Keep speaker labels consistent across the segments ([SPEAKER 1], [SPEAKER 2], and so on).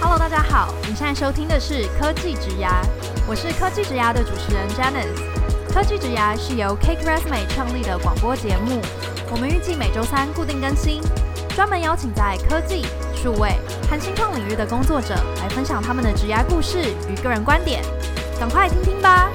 [SPEAKER 1] Hello，大家好，你现在收听的是科技职涯，我是科技职涯的主持人 Janice。科技职涯是由 Cake Resume 创立的广播节目，我们预计每周三固定更新，专门邀请在科技、数位和新创领域的工作者来分享他们的职涯故事与个人观点，赶快听听吧。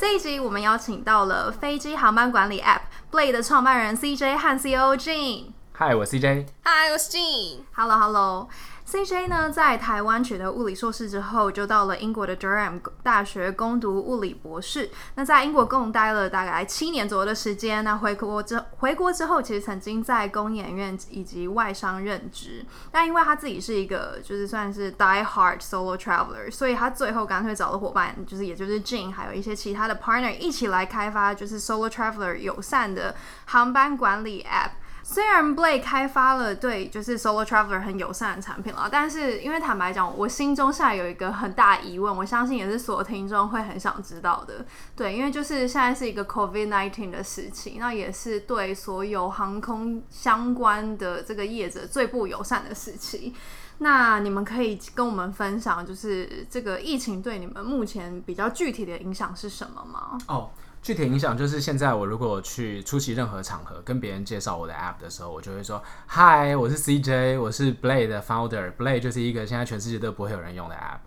[SPEAKER 1] 这一集我们邀请到了飞机航班管理 App Blade 的创办人 CJ 和 CEO Jean。
[SPEAKER 2] Hi，我 CJ。
[SPEAKER 3] Hi，我是 Gene。
[SPEAKER 1] Hello，Hello。CJ 呢，在台湾取得物理硕士之后，就到了英国的 Durham 大学攻读物理博士。那在英国共待了大概七年左右的时间。那回国之回国之后，其实曾经在工研院以及外商任职。但因为他自己是一个就是算是 die hard solo traveler，所以他最后干脆找了伙伴，就是也就是 Gene，还有一些其他的 partner 一起来开发就是 solo traveler 友善的航班管理 app。虽然 Blade 开发了对就是 Solo Traveler 很友善的产品了，但是因为坦白讲，我心中现在有一个很大疑问，我相信也是所有听众会很想知道的。对，因为就是现在是一个 COVID nineteen 的时期，那也是对所有航空相关的这个业者最不友善的时期。那你们可以跟我们分享，就是这个疫情对你们目前比较具体的影响是什么吗？
[SPEAKER 2] 哦。Oh. 具体影响就是，现在我如果去出席任何场合，跟别人介绍我的 app 的时候，我就会说：“Hi，我是 CJ，我是 Blade 的 founder。Blade 就是一个现在全世界都不会有人用的 app。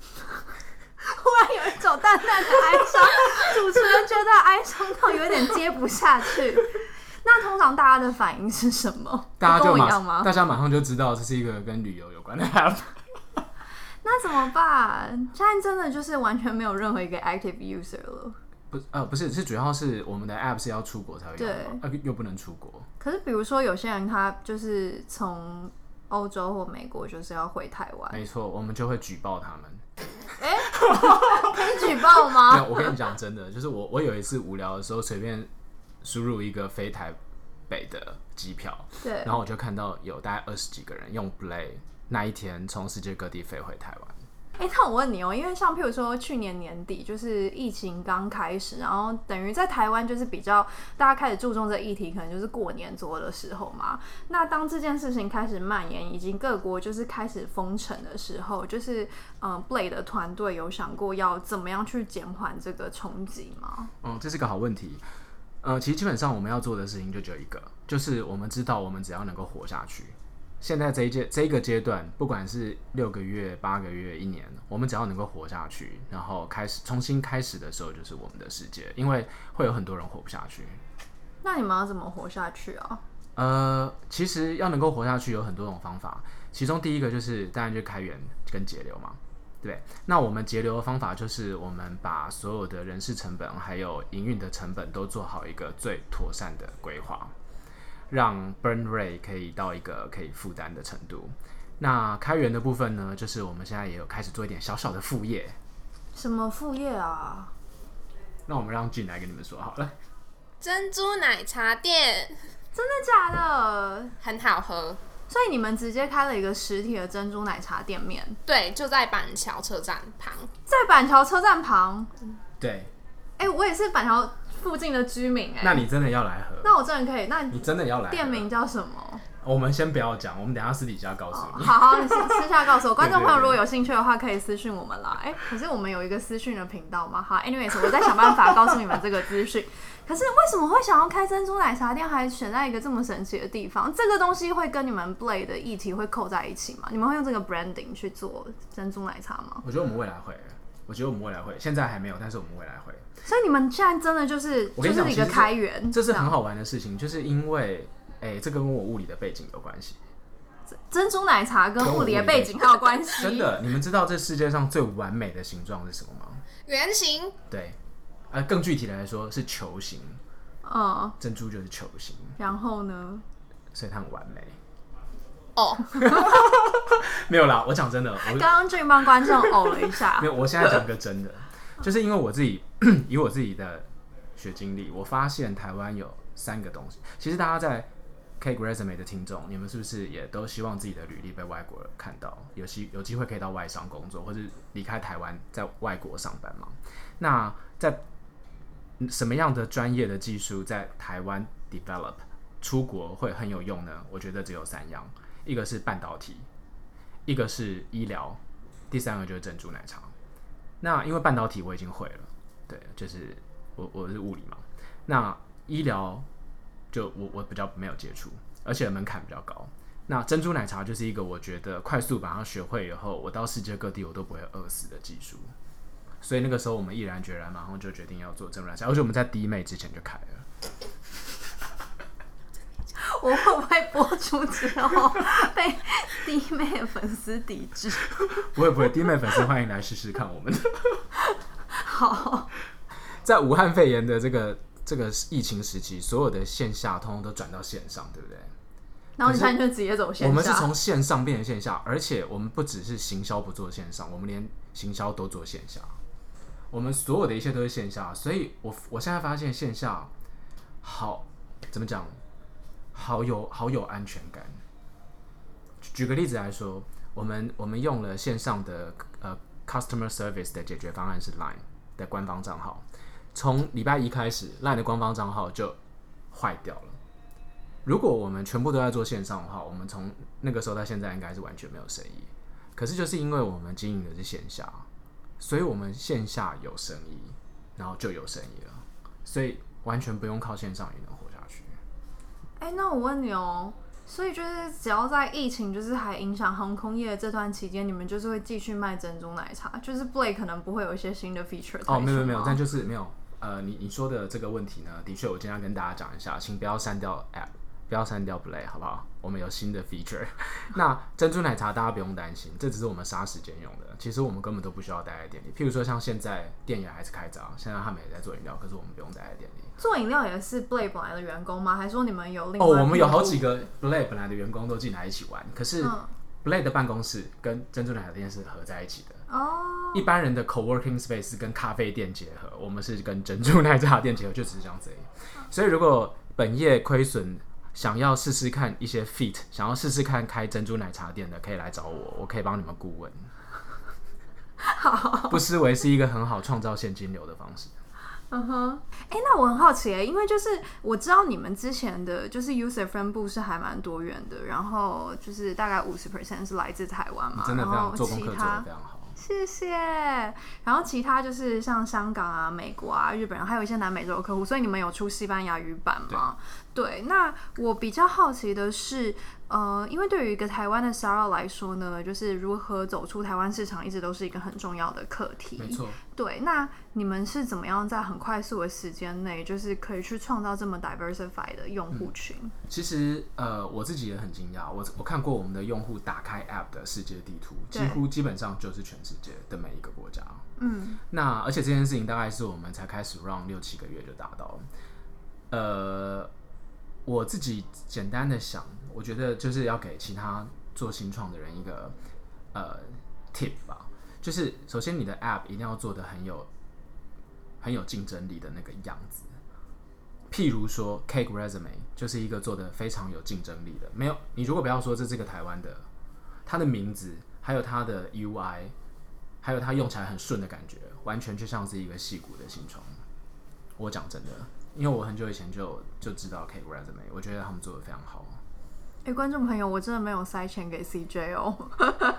[SPEAKER 2] ”
[SPEAKER 1] 忽然有一种淡淡的哀伤，主持人觉得哀伤到有点接不下去。那通常大家的反应是什么？
[SPEAKER 2] 大家就马
[SPEAKER 1] 一样吗？
[SPEAKER 2] 大家马上就知道这是一个跟旅游有关的 app。
[SPEAKER 1] 那怎么办？现在真的就是完全没有任何一个 active user 了。
[SPEAKER 2] 不呃不是，是主要是我们的 app 是要出国才会用，对，呃又不能出国。
[SPEAKER 1] 可是比如说有些人他就是从欧洲或美国就是要回台湾，
[SPEAKER 2] 没错，我们就会举报他们。
[SPEAKER 1] 哎、欸，可以举报吗？
[SPEAKER 2] 没有，我跟你讲真的，就是我我有一次无聊的时候随便输入一个飞台北的机票，
[SPEAKER 1] 对，
[SPEAKER 2] 然后我就看到有大概二十几个人用 Blade 那一天从世界各地飞回台湾。
[SPEAKER 1] 哎、欸，那我问你哦、喔，因为像譬如说去年年底就是疫情刚开始，然后等于在台湾就是比较大家开始注重这议题，可能就是过年左右的时候嘛。那当这件事情开始蔓延，以及各国就是开始封城的时候，就是嗯，Blade 的团队有想过要怎么样去减缓这个冲击吗？
[SPEAKER 2] 嗯，这是个好问题。呃，其实基本上我们要做的事情就只有一个，就是我们知道我们只要能够活下去。现在这一阶这一个阶段，不管是六个月、八个月、一年，我们只要能够活下去，然后开始重新开始的时候，就是我们的世界。因为会有很多人活不下去。
[SPEAKER 1] 那你们要怎么活下去啊？
[SPEAKER 2] 呃，其实要能够活下去有很多种方法，其中第一个就是当然就开源跟节流嘛，对。那我们节流的方法就是我们把所有的人事成本还有营运的成本都做好一个最妥善的规划。让 burn rate 可以到一个可以负担的程度。那开源的部分呢，就是我们现在也有开始做一点小小的副业。
[SPEAKER 1] 什么副业啊？
[SPEAKER 2] 那我们让 Gene 来跟你们说好了。
[SPEAKER 3] 珍珠奶茶店，
[SPEAKER 1] 真的假的？
[SPEAKER 3] 很好喝。
[SPEAKER 1] 所以你们直接开了一个实体的珍珠奶茶店面？
[SPEAKER 3] 对，就在板桥车站旁。
[SPEAKER 1] 在板桥车站旁？
[SPEAKER 2] 对。
[SPEAKER 1] 哎、欸，我也是板桥。附近的居民哎、欸，
[SPEAKER 2] 那你真的要来喝？
[SPEAKER 1] 那我真的可以。那
[SPEAKER 2] 你真的要来？
[SPEAKER 1] 店名叫什么？
[SPEAKER 2] 我们先不要讲，我们等下私底下告诉你。
[SPEAKER 1] 好好，你私私下告诉我。观众 朋友如果有兴趣的话，可以私讯我们啦。哎、欸，可是我们有一个私讯的频道嘛？好，anyways，我在想办法告诉你们这个资讯。可是为什么会想要开珍珠奶茶店，还选在一个这么神奇的地方？这个东西会跟你们 Blade 的议题会扣在一起吗？你们会用这个 branding 去做珍珠奶茶吗？
[SPEAKER 2] 我觉得我们未来会。我觉得我们未来会，现在还没有，但是我们未来会。
[SPEAKER 1] 所以你们现在真的就是，就是一个开源，
[SPEAKER 2] 这是很好玩的事情，就是因为，哎、欸，这个跟我物理的背景有关系。
[SPEAKER 1] 珍珠奶茶跟物理的背景还有关系？
[SPEAKER 2] 真的，你们知道这世界上最完美的形状是什么吗？
[SPEAKER 3] 圆形。
[SPEAKER 2] 对，呃，更具体的来说是球形。
[SPEAKER 1] 哦，
[SPEAKER 2] 珍珠就是球形。
[SPEAKER 1] 然后呢？
[SPEAKER 2] 所以它很完美。
[SPEAKER 3] 哦，
[SPEAKER 2] 没有啦，我讲真的，我刚
[SPEAKER 1] 刚 Gene 帮观众呕了一下。
[SPEAKER 2] 没有，我现在讲个真的，就是因为我自己 以我自己的学经历，我发现台湾有三个东西。其实大家在 Cake Resume 的听众，你们是不是也都希望自己的履历被外国人看到，有机有机会可以到外商工作，或者离开台湾在外国上班吗？那在什么样的专业的技术在台湾 develop 出国会很有用呢？我觉得只有三样，一个是半导体，一个是医疗，第三个就是珍珠奶茶。那因为半导体我已经会了，对，就是我我是物理嘛。那医疗就我我比较没有接触，而且门槛比较高。那珍珠奶茶就是一个我觉得快速把它学会以后，我到世界各地我都不会饿死的技术。所以那个时候我们毅然决然，马上就决定要做珍珠奶茶，而且我们在弟妹之前就开了。
[SPEAKER 1] 我会不会播出之后被弟妹的粉丝抵制？
[SPEAKER 2] 不会不会，弟妹粉丝欢迎来试试看我们。
[SPEAKER 1] 好，
[SPEAKER 2] 在武汉肺炎的这个。这个疫情时期，所有的线下通通都转到线上，对不对？
[SPEAKER 1] 然后你看，就直接走线下。
[SPEAKER 2] 我们是从线上变成线下，而且我们不只是行销不做线上，我们连行销都做线下。我们所有的一切都是线下，所以我我现在发现线下好怎么讲，好有好有安全感。举个例子来说，我们我们用了线上的呃 customer service 的解决方案是 Line 的官方账号。从礼拜一开始，LINE 的官方账号就坏掉了。如果我们全部都在做线上的话，我们从那个时候到现在应该是完全没有生意。可是就是因为我们经营的是线下，所以我们线下有生意，然后就有生意了。所以完全不用靠线上也能活下去。
[SPEAKER 1] 哎、欸，那我问你哦，所以就是只要在疫情就是还影响航空业的这段期间，你们就是会继续卖珍珠奶茶？就是 Blake 可能不会有一些新的 feature
[SPEAKER 2] 哦，没有没有没有，但就是没有。呃，你你说的这个问题呢，的确，我今天要跟大家讲一下，请不要删掉 App，不要删掉 Blake，好不好？我们有新的 feature。那珍珠奶茶大家不用担心，这只是我们杀时间用的。其实我们根本都不需要待在店里。譬如说，像现在店也还是开着，现在他们也在做饮料，可是我们不用待在店里。
[SPEAKER 1] 做饮料也是 Blake 本来的员工吗？还是说你们有另外？
[SPEAKER 2] 哦，我们有好几个 Blake 本来的员工都进来一起玩，可是 Blake 的办公室跟珍珠奶茶店是合在一起的。哦，一般人的 co-working space 跟咖啡店结合，我们是跟珍珠奶茶店结合，就只是这样子而已。所以如果本业亏损，想要试试看一些 feat，想要试试看开珍珠奶茶店的，可以来找我，我可以帮你们顾问。
[SPEAKER 1] 好，
[SPEAKER 2] 不失为是一个很好创造现金流的方式。
[SPEAKER 1] 嗯哼，哎，那我很好奇，因为就是我知道你们之前的就是 user 分布是还蛮多元的，然后就是大概五十 percent 是来自台湾嘛，
[SPEAKER 2] 真的非常做功课做的非常好。
[SPEAKER 1] 谢谢。然后其他就是像香港啊、美国啊、日本人，还有一些南美洲的客户，所以你们有出西班牙语版吗？对，对。那我比较好奇的是，呃，因为对于一个台湾的 startup 来说呢，就是如何走出台湾市场，一直都是一个很重要的课题。
[SPEAKER 2] 没错。
[SPEAKER 1] 对，那你们是怎么样在很快速的时间内，就是可以去创造这么 diversified 的用户群？
[SPEAKER 2] 嗯，其实，呃，我自己也很惊讶。我我看过我们的用户打开 app 的世界地图，几乎基本上就是全世界的每一个国家。
[SPEAKER 1] 嗯。
[SPEAKER 2] 那而且这件事情大概是我们才开始 run 六七个月就达到了。呃，我自己简单的想，我觉得就是要给其他做新创的人一个呃 tip 吧。就是首先，你的 App 一定要做的很有很有竞争力的那个样子。譬如说，Cake Resume 就是一个做的非常有竞争力的。没有，你如果不要说这是个台湾的，它的名字，还有它的 UI，还有它用起来很顺的感觉，完全就像是一个戏骨的新创。我讲真的，因为我很久以前就就知道 Cake Resume，我觉得他们做的非常好。
[SPEAKER 1] 哎、欸，观众朋友，我真的没有塞钱给 CJ 哦。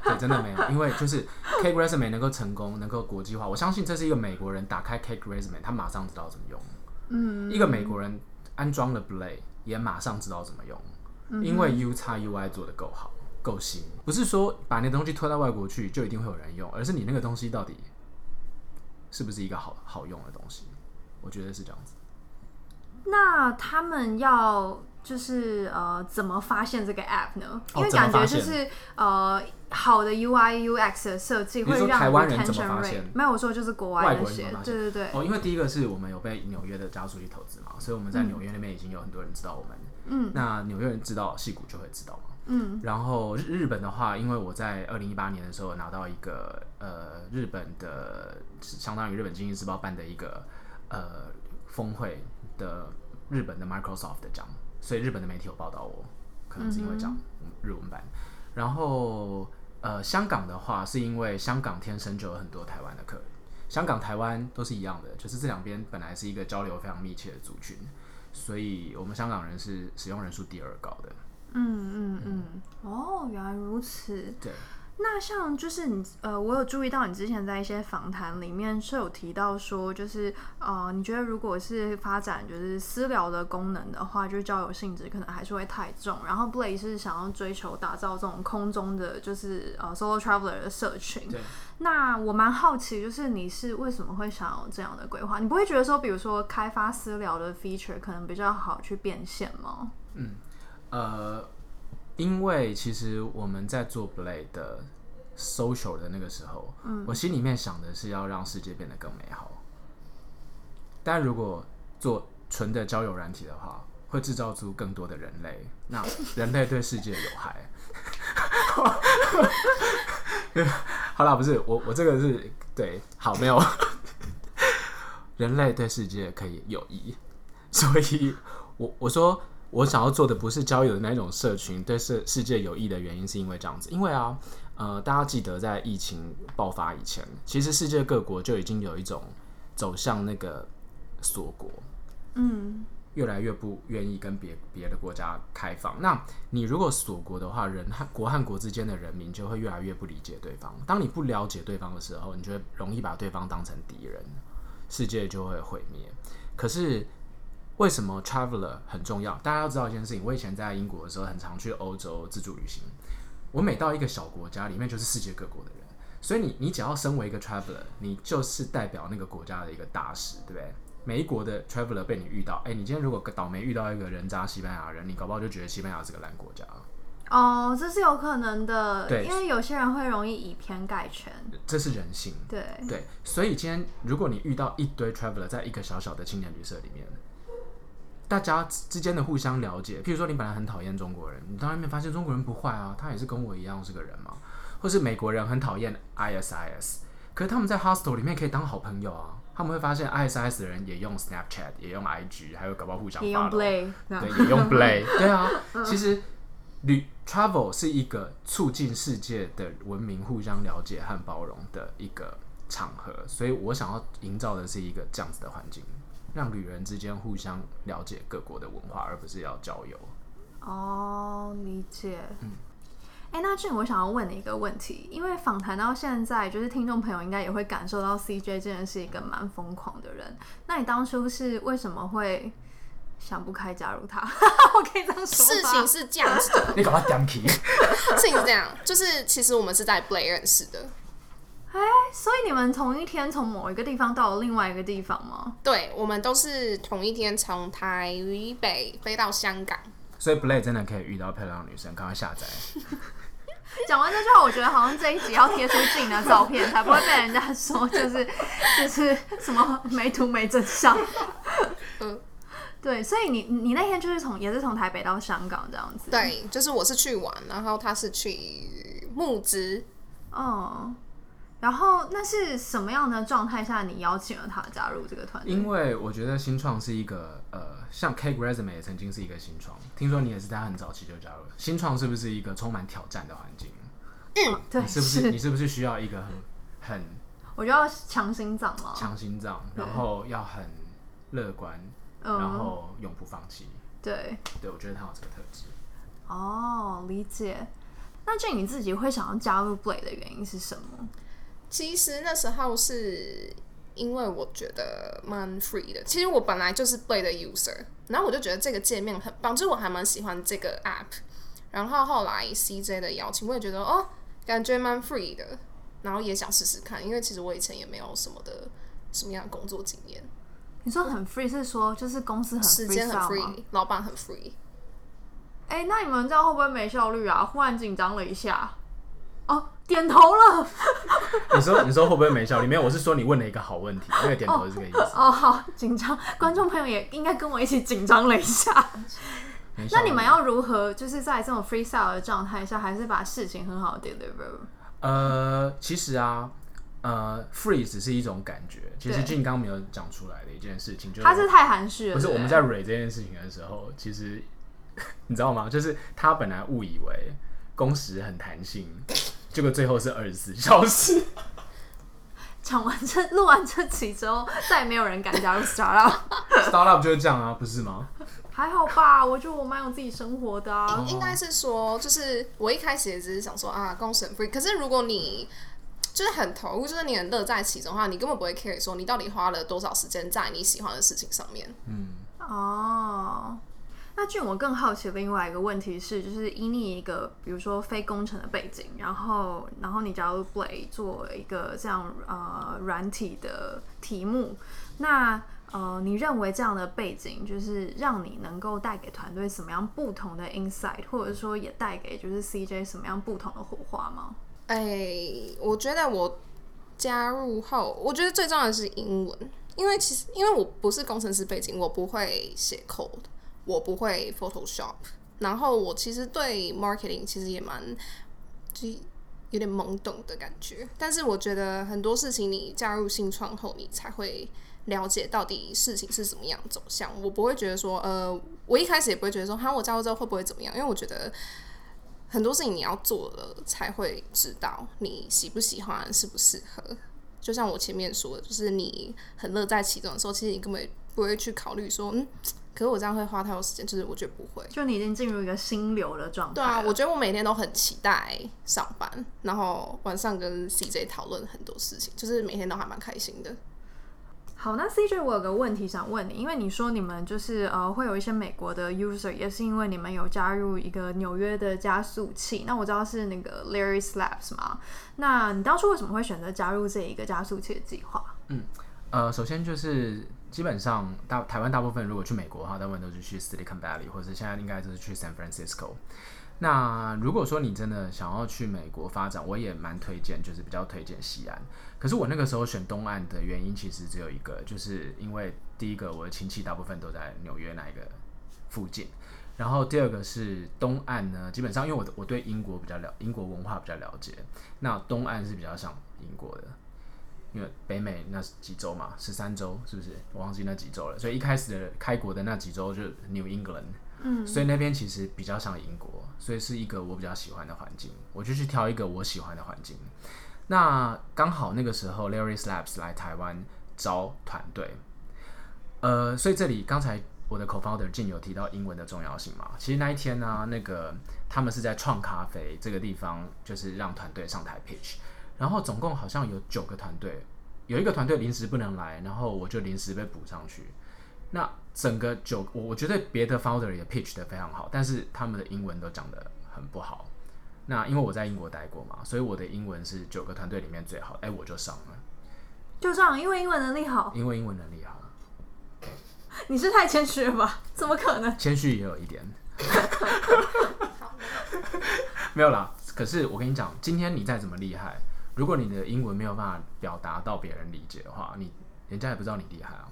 [SPEAKER 2] 对，真的没有，因为就是 Cake Resume 能够成功，能够国际化，我相信这是一个美国人打开 Cake Resume，他马上知道怎么用。嗯，一个美国人安装了 Play，也马上知道怎么用，嗯、因为 U X UI 做的够好，够新。不是说把那东西推到外国去就一定会有人用，而是你那个东西到底是不是一个好好用的东西？我觉得是这样子。
[SPEAKER 1] 那他们要。就是呃，怎么发现这个 app 呢？因为感觉就是呃，好的 UI UX 的设计会让 retention rate 没有说就是国外那些，对对对。
[SPEAKER 2] 哦，因为第一个是我们有被纽约的加速去投资嘛，所以我们在纽约那边已经有很多人知道我们。嗯。那纽约人知道戏谷就会知道嘛。嗯。然后日本的话，因为我在二零一八年的时候拿到一个呃日本的相当于日本经济日报办的一个呃峰会的日本的 Microsoft 的奖。所以日本的媒体有报道我，可能是因为这样、嗯、日文版。然后呃，香港的话是因为香港天生就有很多台湾的客人，香港、台湾都是一样的，就是这两边本来是一个交流非常密切的族群，所以我们香港人是使用人数第二高的。
[SPEAKER 1] 嗯嗯嗯，哦，原来如此。
[SPEAKER 2] 对。
[SPEAKER 1] 那像就是你呃，我有注意到你之前在一些访谈里面是有提到说，就是呃，你觉得如果是发展就是私聊的功能的话，就是交友性质可能还是会太重。然后 Blade 是想要追求打造这种空中的就是呃 solo traveler 的社群。
[SPEAKER 2] 对。
[SPEAKER 1] 那我蛮好奇，就是你是为什么会想要这样的规划？你不会觉得说，比如说开发私聊的 feature 可能比较好去变现吗？
[SPEAKER 2] 嗯，呃。因为其实我们在做 play 的 social 的那个时候，嗯，我心里面想的是要让世界变得更美好。但如果做纯的交友软体的话，会制造出更多的人类，那人类对世界有害。好啦，不是我，我这个是对，好，没有，人类对世界可以有益，所以我我说。我想要做的不是交友的那种社群，对世世界有益的原因是因为这样子，因为啊，呃，大家记得在疫情爆发以前，其实世界各国就已经有一种走向那个锁国，嗯，越来越不愿意跟别别的国家开放。那你如果锁国的话，人和国和国之间的人民就会越来越不理解对方。当你不了解对方的时候，你就会容易把对方当成敌人，世界就会毁灭。可是。为什么 traveler 很重要？大家要知道一件事情。我以前在英国的时候，很常去欧洲自助旅行。我每到一个小国家，里面就是世界各国的人。所以你，你只要身为一个 traveler，你就是代表那个国家的一个大使，对不对？每一国的 traveler 被你遇到，哎，你今天如果倒霉遇到一个人渣西班牙人，你搞不好就觉得西班牙是个烂国家。
[SPEAKER 1] 哦，这是有可能的。
[SPEAKER 2] 对，
[SPEAKER 1] 因为有些人会容易以偏概全。
[SPEAKER 2] 这是人性。
[SPEAKER 1] 对
[SPEAKER 2] 对，所以今天如果你遇到一堆 traveler 在一个小小的青年旅社里面。大家之间的互相了解，譬如说你本来很讨厌中国人，你到外面发现中国人不坏啊，他也是跟我一样是个人嘛。或是美国人很讨厌 ISIS，可是他们在 hostel 里面可以当好朋友啊。他们会发现 ISIS 的人也用 Snapchat，也用 IG，还有搞不好互相
[SPEAKER 1] 也用 Blade，
[SPEAKER 2] 对，也用 Blade，对啊。其实旅 travel 是一个促进世界的文明互相了解和包容的一个场合，所以我想要营造的是一个这样子的环境。让旅人之间互相了解各国的文化，而不是要交友。
[SPEAKER 1] 哦，理解。嗯，哎、欸，那俊我想要问你一个问题，因为访谈到现在，就是听众朋友应该也会感受到 CJ 真的是一个蛮疯狂的人。那你当初是为什么会想不开加入他？我可以这样说。
[SPEAKER 3] 事情是这样子的，
[SPEAKER 2] 你搞他讲起。
[SPEAKER 3] 事情是这样，就是其实我们是在 Blade 认识的。
[SPEAKER 1] 哎，所以你们同一天从某一个地方到了另外一个地方吗？
[SPEAKER 3] 对，我们都是同一天从台北飞到香港。
[SPEAKER 2] 所以 Blade 真的可以遇到漂亮的女生，赶快下载。
[SPEAKER 1] 讲完这句话，我觉得好像这一集要贴出自己的照片，才不会被人家说就是就是什么没图没真相。嗯，对，所以你你那天就是从也是从台北到香港这样子。
[SPEAKER 3] 对，就是我是去玩，然后他是去募资。
[SPEAKER 1] 哦。然后那是什么样的状态下你邀请了他加入这个团队？
[SPEAKER 2] 因为我觉得新创是一个呃，像 Cake Resume 也曾经是一个新创，听说你也是在很早期就加入了。新创是不是一个充满挑战的环境？
[SPEAKER 1] 嗯，对，
[SPEAKER 2] 你是不是，是你是不是需要一个很很？
[SPEAKER 1] 我就要强心脏嘛，
[SPEAKER 2] 强心脏，然后要很乐观，然后永不放弃。
[SPEAKER 1] 对，
[SPEAKER 2] 对，我觉得他有这个特质。
[SPEAKER 1] 哦，理解。那这你自己会想要加入 Blade 的原因是什么？
[SPEAKER 3] 其实那时候是因为我觉得蛮 free 的。其实我本来就是 Blade 的 user，然后我就觉得这个界面很棒，就是我还蛮喜欢这个 app。然后后来 CJ 的邀请，我也觉得哦，感觉蛮 free 的，然后也想试试看，因为其实我以前也没有什么的什么样的工作经验。
[SPEAKER 1] 你说很 free 是说就是公司很 free
[SPEAKER 3] 时间很 free，老板很 free。
[SPEAKER 1] 哎、欸，那你们这样会不会没效率啊？忽然紧张了一下。哦，点头了。
[SPEAKER 2] 你说，你说会不会没效？里面我是说你问了一个好问题，那个点头是这个意思。
[SPEAKER 1] 哦，哦好紧张，观众朋友也应该跟我一起紧张了一下。那你们要如何，就是在这种 freestyle 的状态下，还是把事情很好的 deliver？
[SPEAKER 2] 呃，其实啊，呃，free 只是一种感觉。其实俊刚没有讲出来的一件事情，就是
[SPEAKER 1] 他是太含蓄了。
[SPEAKER 2] 不是我们在 re 这件事情的时候，其实 你知道吗？就是他本来误以为工时很弹性，结果最后是二十四小时。
[SPEAKER 1] 讲完这录完这期之后，再也没有人敢加入 startup。
[SPEAKER 2] startup 就是这样啊，不是吗？
[SPEAKER 1] 还好吧，我觉得我蛮有自己生活的啊。
[SPEAKER 3] 应应该是说，就是我一开始也只是想说啊，工时很 free。可是如果你就是很投入，就是你很乐在其中的话，你根本不会 care 说你到底花了多少时间在你喜欢的事情上面。
[SPEAKER 2] 嗯，
[SPEAKER 1] 哦。那俊，我更好奇另外一个问题是，就是以你一个比如说非工程的背景，然后然后你加入 Blade 做一个这样呃软体的题目，那呃你认为这样的背景就是让你能够带给团队什么样不同的 insight，或者说也带给就是 CJ 什么样不同的火花吗？
[SPEAKER 3] 哎、我觉得我加入后，我觉得最重要的是英文，因为其实因为我不是工程师背景，我不会写 code。我不会 Photoshop，然后我其实对 marketing 其实也蛮就有点懵懂的感觉。但是我觉得很多事情你加入新创后，你才会了解到底事情是怎么样走向。我不会觉得说，呃，我一开始也不会觉得说，哈，我加入之后会不会怎么样？因为我觉得很多事情你要做了才会知道你喜不喜欢，适不适合。就像我前面说的，就是你很乐在其中的时候，其实你根本不会去考虑说，嗯。可是我这样会花太多时间，就是我觉得不会。
[SPEAKER 1] 就你已经进入一个心流的状态。
[SPEAKER 3] 对啊，我觉得我每天都很期待上班，然后晚上跟 CJ 讨论很多事情，就是每天都还蛮开心的。
[SPEAKER 1] 好，那 CJ 我有个问题想问你，因为你说你们就是呃会有一些美国的 user，也是因为你们有加入一个纽约的加速器。那我知道是那个 Larry's Labs 嘛？那你当初为什么会选择加入这一个加速器的计划？
[SPEAKER 2] 嗯，呃，首先就是。基本上大台湾大部分如果去美国的话，大部分都是去 Silicon Valley，或者现在应该就是去 San Francisco。那如果说你真的想要去美国发展，我也蛮推荐，就是比较推荐西安。可是我那个时候选东岸的原因其实只有一个，就是因为第一个我的亲戚大部分都在纽约那一个附近，然后第二个是东岸呢，基本上因为我我对英国比较了，英国文化比较了解，那东岸是比较像英国的。因为北美那几州嘛，十三州是不是？我忘记那几州了。所以一开始的开国的那几州就是 New England，嗯，所以那边其实比较像英国，所以是一个我比较喜欢的环境。我就去挑一个我喜欢的环境。那刚好那个时候 Larry's Labs 来台湾招团队，呃，所以这里刚才我的 co-founder Jin 有提到英文的重要性嘛？其实那一天呢、啊，那个他们是在创咖啡这个地方，就是让团队上台 pitch。然后总共好像有九个团队，有一个团队临时不能来，然后我就临时被补上去。那整个九，我我觉得别的 founder 也 pitch 得非常好，但是他们的英文都讲得很不好。那因为我在英国待过嘛，所以我的英文是九个团队里面最好，哎，我就上了。
[SPEAKER 1] 就上，因为英文能力好。
[SPEAKER 2] 因为英文能力好。
[SPEAKER 1] 你是太谦虚了吧？怎么可能？
[SPEAKER 2] 谦虚也有一点。没有啦，可是我跟你讲，今天你再怎么厉害。如果你的英文没有办法表达到别人理解的话，你人家也不知道你厉害啊，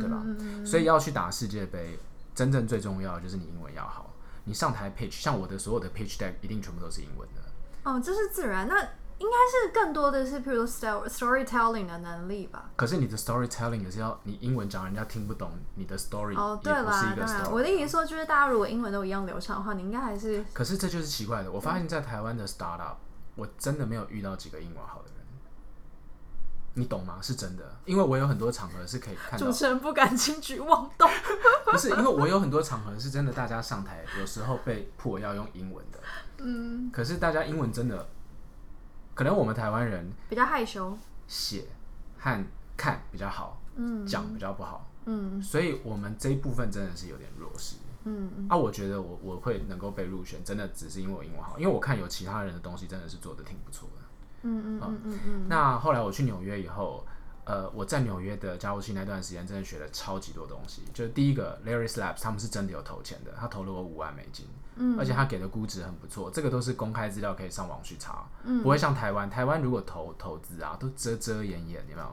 [SPEAKER 2] 对吧？嗯，所以要去打世界杯，真正最重要的就是你英文要好。你上台 pitch，像我的所有的 pitch deck 一定全部都是英文的。
[SPEAKER 1] 哦，这是自然。那应该是更多的是，譬如 storytelling 的能力吧。
[SPEAKER 2] 可是你的 storytelling 也是要你英文讲人家听不懂，你的 story
[SPEAKER 1] 哦，对啦，对啦。我的意思说，就是大家如果英文都一样流畅的话，你应该还是。
[SPEAKER 2] 可是这就是奇怪的，我发现在台湾的 startup。我真的没有遇到几个英文好的人，你懂吗？是真的，因为我有很多场合是可以看到。
[SPEAKER 1] 主持人不敢轻举妄动。
[SPEAKER 2] 不是，因为我有很多场合是真的，大家上台有时候被迫要用英文的。嗯。可是大家英文真的，可能我们台湾人
[SPEAKER 1] 比较害羞，
[SPEAKER 2] 写和看比较好，嗯，讲比较不好，
[SPEAKER 1] 嗯，
[SPEAKER 2] 所以我们这一部分真的是有点弱势。
[SPEAKER 1] 嗯，
[SPEAKER 2] 啊，我觉得我我会能够被入选，真的只是因为我英文好，因为我看有其他人的东西真的是做的挺不错的。
[SPEAKER 1] 嗯嗯嗯嗯嗯。
[SPEAKER 2] 那后来我去纽约以后，呃，我在纽约的加速器那段时间，真的学了超级多东西。就是第一个，Larry's Labs 他们是真的有投钱的，他投了我五万美金，嗯，而且他给的估值很不错，这个都是公开资料，可以上网去查，嗯，不会像台湾，台湾如果投投资啊，都遮遮掩掩，有没有？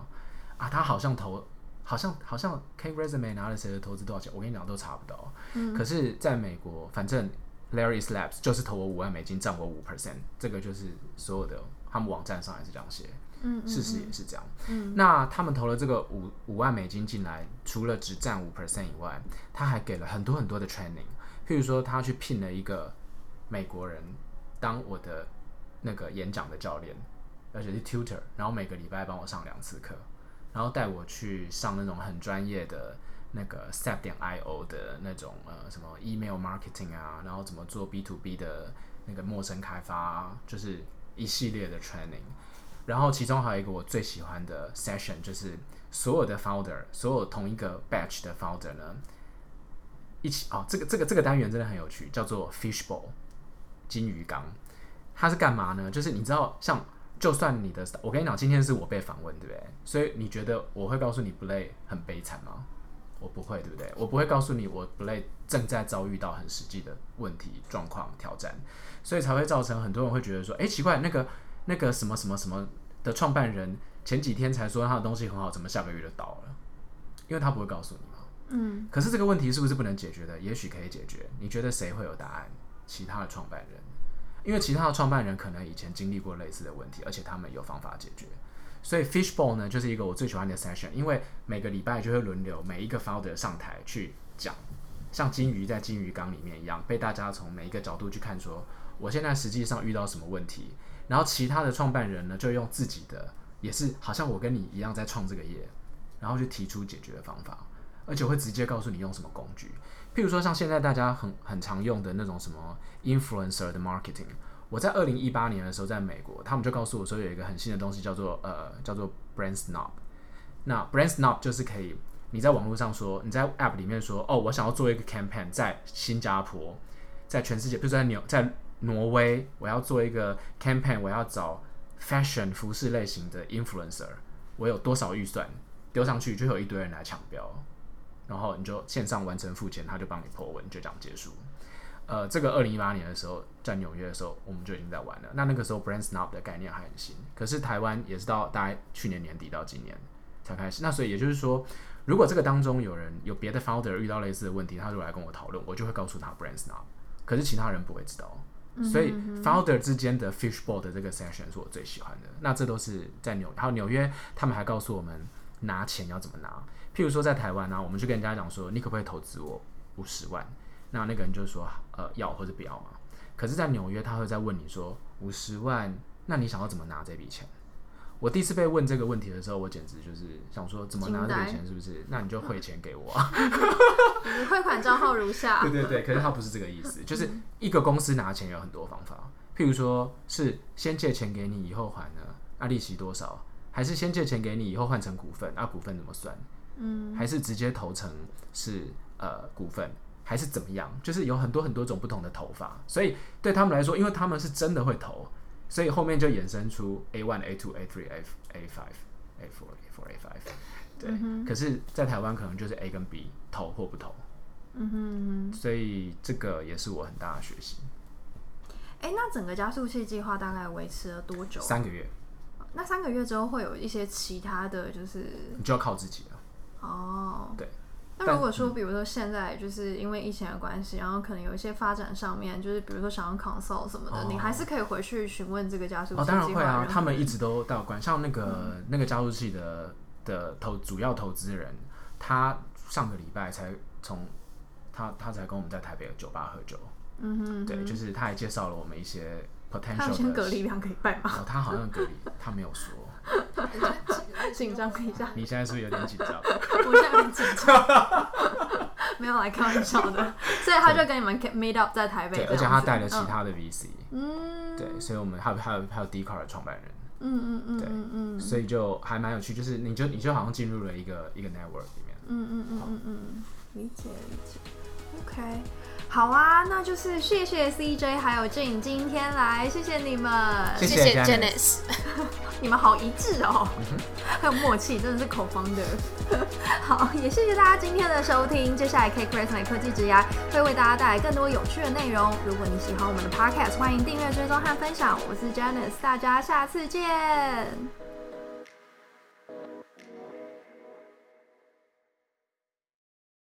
[SPEAKER 2] 啊，他好像投。好像好像 K Resume 拿了谁的投资多少钱？我跟你讲都查不到。嗯。可是在美国，反正 Larry's Labs 就是投我五万美金，占我五 percent，这个就是所有的他们网站上也是这样写。嗯。事实也是这样。嗯。那他们投了这个五五万美金进来，除了只占五 percent 以外，他还给了很多很多的 training。譬如说，他去聘了一个美国人当我的那个演讲的教练，而且是 tutor，然后每个礼拜帮我上两次课，然后带我去上那种很专业的那个 set 点 io 的那种呃什么 email marketing 啊，然后怎么做 B to B 的那个陌生开发啊，就是一系列的 training。然后其中还有一个我最喜欢的 session，就是所有的 founder，所有同一个 batch 的 founder 呢，一起哦，这个这个这个单元真的很有趣，叫做 fishbowl 金鱼缸。它是干嘛呢？就是你知道，像就算你的，我跟你讲，今天是我被访问，对不对？所以你觉得我会告诉你 Blake 很悲惨吗？我不会，对不对？我不会告诉你我 Blake 正在遭遇到很实际的问题、状况、挑战，所以才会造成很多人会觉得说，哎，奇怪，那个。那个什么什么什么的创办人前几天才说他的东西很好，怎么下个月就倒了？因为他不会告诉你嘛。嗯。可是这个问题是不是不能解决的？也许可以解决。你觉得谁会有答案？其他的创办人，因为其他的创办人可能以前经历过类似的问题，而且他们有方法解决。所以 Fishbowl 呢，就是一个我最喜欢的 session，因为每个礼拜就会轮流每一个 founder 上台去讲，像金鱼在金鱼缸里面一样，被大家从每一个角度去看说，说我现在实际上遇到什么问题。然后其他的创办人呢，就用自己的，也是好像我跟你一样在创这个业，然后就提出解决的方法，而且会直接告诉你用什么工具。譬如说像现在大家很很常用的那种什么 influencer 的 marketing，我在二零一八年的时候在美国，他们就告诉我说有一个很新的东西叫做呃叫做 Brand Snob。那 Brand Snob 就是可以你在网络上说，你在 app 里面说哦，我想要做一个 campaign 在新加坡，在全世界，比如说在纽在。挪威，我要做一个 campaign，我要找 fashion 服饰类型的 influencer，我有多少预算丢上去，就有一堆人来抢标，然后你就线上完成付钱，他就帮你 po 文，就这样结束。呃，这个二零一八年的时候，在纽约的时候，我们就已经在玩了。那那个时候 b r a n d Snap 的概念还很新，可是台湾也是到大概去年年底到今年才开始。那所以也就是说，如果这个当中有人有别的 founder 遇到类似的问题，他就来跟我讨论，我就会告诉他 b r a n d Snap，可是其他人不会知道。所以，founder 之间的 fishbowl 的这个 session 是我最喜欢的。那这都是在纽，还有纽约，他们还告诉我们拿钱要怎么拿。譬如说在台湾呢、啊，我们就跟人家讲说，你可不可以投资我五十万？那那个人就说，呃，要或者不要嘛。可是，在纽约，他会再问你说，五十万，那你想要怎么拿这笔钱？我第一次被问这个问题的时候，我简直就是想说，怎么拿这笔钱？是不是？那你就汇钱给我啊。
[SPEAKER 1] 你 汇款账号如下。
[SPEAKER 2] 对对对，可是他不是这个意思，就是一个公司拿钱有很多方法，譬如说是先借钱给你，以后还呢，啊利息多少？还是先借钱给你，以后换成股份，啊股份怎么算？嗯，还是直接投成是呃股份，还是怎么样？就是有很多很多种不同的投法，所以对他们来说，因为他们是真的会投。所以后面就衍生出 A one、A two、A three、A A five、A four、A four、A five，对。嗯、可是，在台湾可能就是 A 跟 B 投或不投。嗯哼，所以这个也是我很大的学习。
[SPEAKER 1] 哎、欸，那整个加速器计划大概维持了多久？
[SPEAKER 2] 三个月。
[SPEAKER 1] 那三个月之后会有一些其他的就是？
[SPEAKER 2] 你就要靠自己了。
[SPEAKER 1] 哦，
[SPEAKER 2] 对。
[SPEAKER 1] 那如果说，比如说现在就是因为疫情的关系，然后可能有一些发展上面，就是比如说想要 consult 什么的，哦、你还是可以回去询问这个加速器。
[SPEAKER 2] 哦，当然会啊，他们一直都到关。像那个、嗯、那个加速器的的投主要投资人，他上个礼拜才从他他才跟我们在台北的酒吧喝酒。嗯哼，嗯哼，对，就是他还介绍了我们一些 potential。他
[SPEAKER 1] 先隔离两个礼拜吗？
[SPEAKER 2] 哦，他好像隔离，他没有说。
[SPEAKER 1] 紧张一下，
[SPEAKER 2] 你现在是不是有点紧张？
[SPEAKER 1] 我现在很紧张，没有来开玩笑的，所以他就跟你们 meet up 在台北，
[SPEAKER 2] 对，而且他带了其他的 VC，嗯，对，所以我们还有还有还有 Dcard 的创办人，嗯嗯嗯，对，嗯，所以就还蛮有趣，就是你就你就好像进入了一个一个 network 里面，
[SPEAKER 1] 嗯嗯嗯嗯嗯，理解理解，OK。好啊，那就是谢谢 CJ 还有 Jing 今天来，谢谢你们，
[SPEAKER 3] 谢谢 Janice，
[SPEAKER 1] 你们好一致哦，很 有默契，真的是口方的。好，也谢谢大家今天的收听，接下来 CakePresMed 科技职涯会为大家带来更多有趣的内容。如果你喜欢我们的 Podcast，欢迎订阅、追踪和分享。我是 Janice，大家下次见。